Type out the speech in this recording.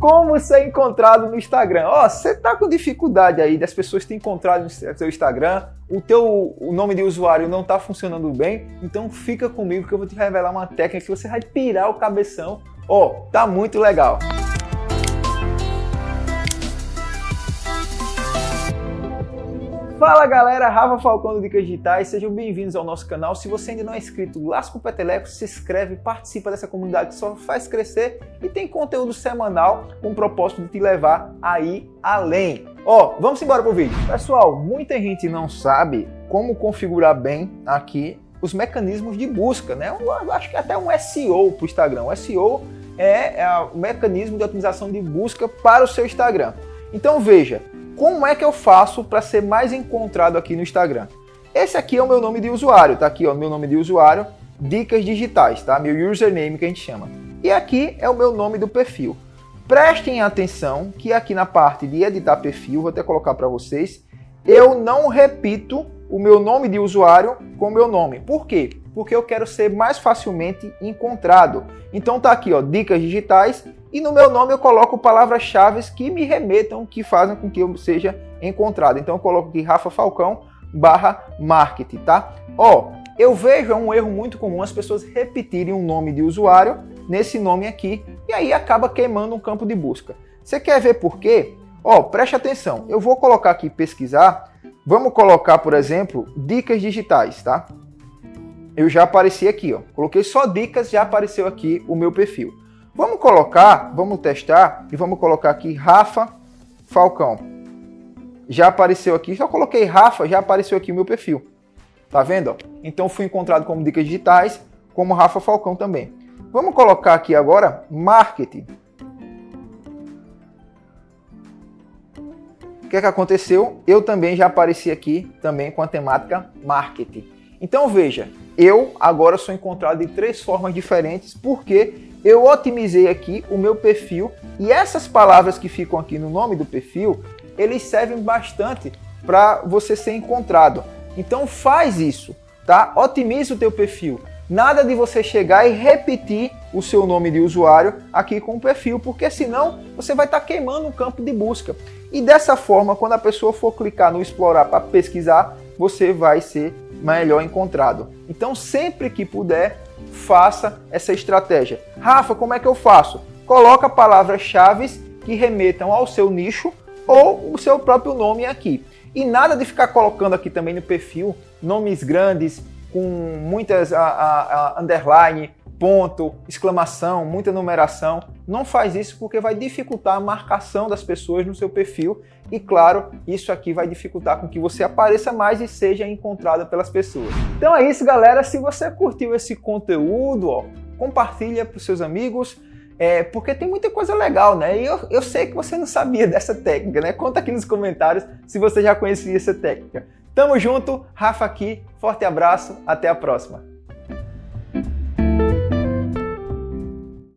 como ser encontrado no Instagram. Ó, oh, você tá com dificuldade aí das pessoas te encontrarem no seu Instagram, o teu o nome de usuário não tá funcionando bem, então fica comigo que eu vou te revelar uma técnica que você vai pirar o cabeção. Ó, oh, tá muito legal. Fala galera, Rafa Falcão do Dicas Digitais, sejam bem-vindos ao nosso canal. Se você ainda não é inscrito, lasca o peteleco, se inscreve, participa dessa comunidade que só faz crescer e tem conteúdo semanal com o propósito de te levar aí além. Ó, oh, vamos embora pro vídeo. Pessoal, muita gente não sabe como configurar bem aqui os mecanismos de busca, né? Eu acho que até um SEO para o Instagram. O SEO é, é o mecanismo de otimização de busca para o seu Instagram. Então veja, como é que eu faço para ser mais encontrado aqui no Instagram? Esse aqui é o meu nome de usuário, tá aqui ó, meu nome de usuário, dicas digitais, tá? Meu username que a gente chama. E aqui é o meu nome do perfil. Prestem atenção que aqui na parte de editar perfil, vou até colocar para vocês, eu não repito o meu nome de usuário com o meu nome. Por quê? Porque eu quero ser mais facilmente encontrado. Então tá aqui, ó, dicas digitais e no meu nome eu coloco palavras-chave que me remetam, que fazem com que eu seja encontrado. Então eu coloco aqui Rafa Falcão barra marketing, tá? Ó, eu vejo é um erro muito comum as pessoas repetirem um nome de usuário nesse nome aqui e aí acaba queimando um campo de busca. Você quer ver por quê? Ó, preste atenção. Eu vou colocar aqui pesquisar. Vamos colocar, por exemplo, dicas digitais, tá? Eu já apareci aqui, ó. Coloquei só dicas, já apareceu aqui o meu perfil. Vamos colocar, vamos testar e vamos colocar aqui Rafa Falcão. Já apareceu aqui, só coloquei Rafa, já apareceu aqui o meu perfil. Tá vendo? Então fui encontrado como dicas digitais, como Rafa Falcão também. Vamos colocar aqui agora marketing. O que é que aconteceu? Eu também já apareci aqui também com a temática marketing. Então veja, eu agora sou encontrado de três formas diferentes porque eu otimizei aqui o meu perfil e essas palavras que ficam aqui no nome do perfil, eles servem bastante para você ser encontrado. Então faz isso, tá? Otimize o teu perfil. Nada de você chegar e repetir o seu nome de usuário aqui com o perfil, porque senão você vai estar tá queimando o campo de busca. E dessa forma, quando a pessoa for clicar no explorar para pesquisar, você vai ser melhor encontrado. Então, sempre que puder, faça essa estratégia. Rafa, como é que eu faço? Coloca palavras-chave que remetam ao seu nicho ou o seu próprio nome aqui. E nada de ficar colocando aqui também no perfil nomes grandes com muitas a, a, a underline, ponto, exclamação, muita numeração. Não faz isso porque vai dificultar a marcação das pessoas no seu perfil e, claro, isso aqui vai dificultar com que você apareça mais e seja encontrado pelas pessoas. Então é isso, galera. Se você curtiu esse conteúdo, ó, compartilha para os seus amigos. É, porque tem muita coisa legal, né? E eu, eu sei que você não sabia dessa técnica, né? Conta aqui nos comentários se você já conhecia essa técnica. Tamo junto, Rafa aqui, forte abraço, até a próxima.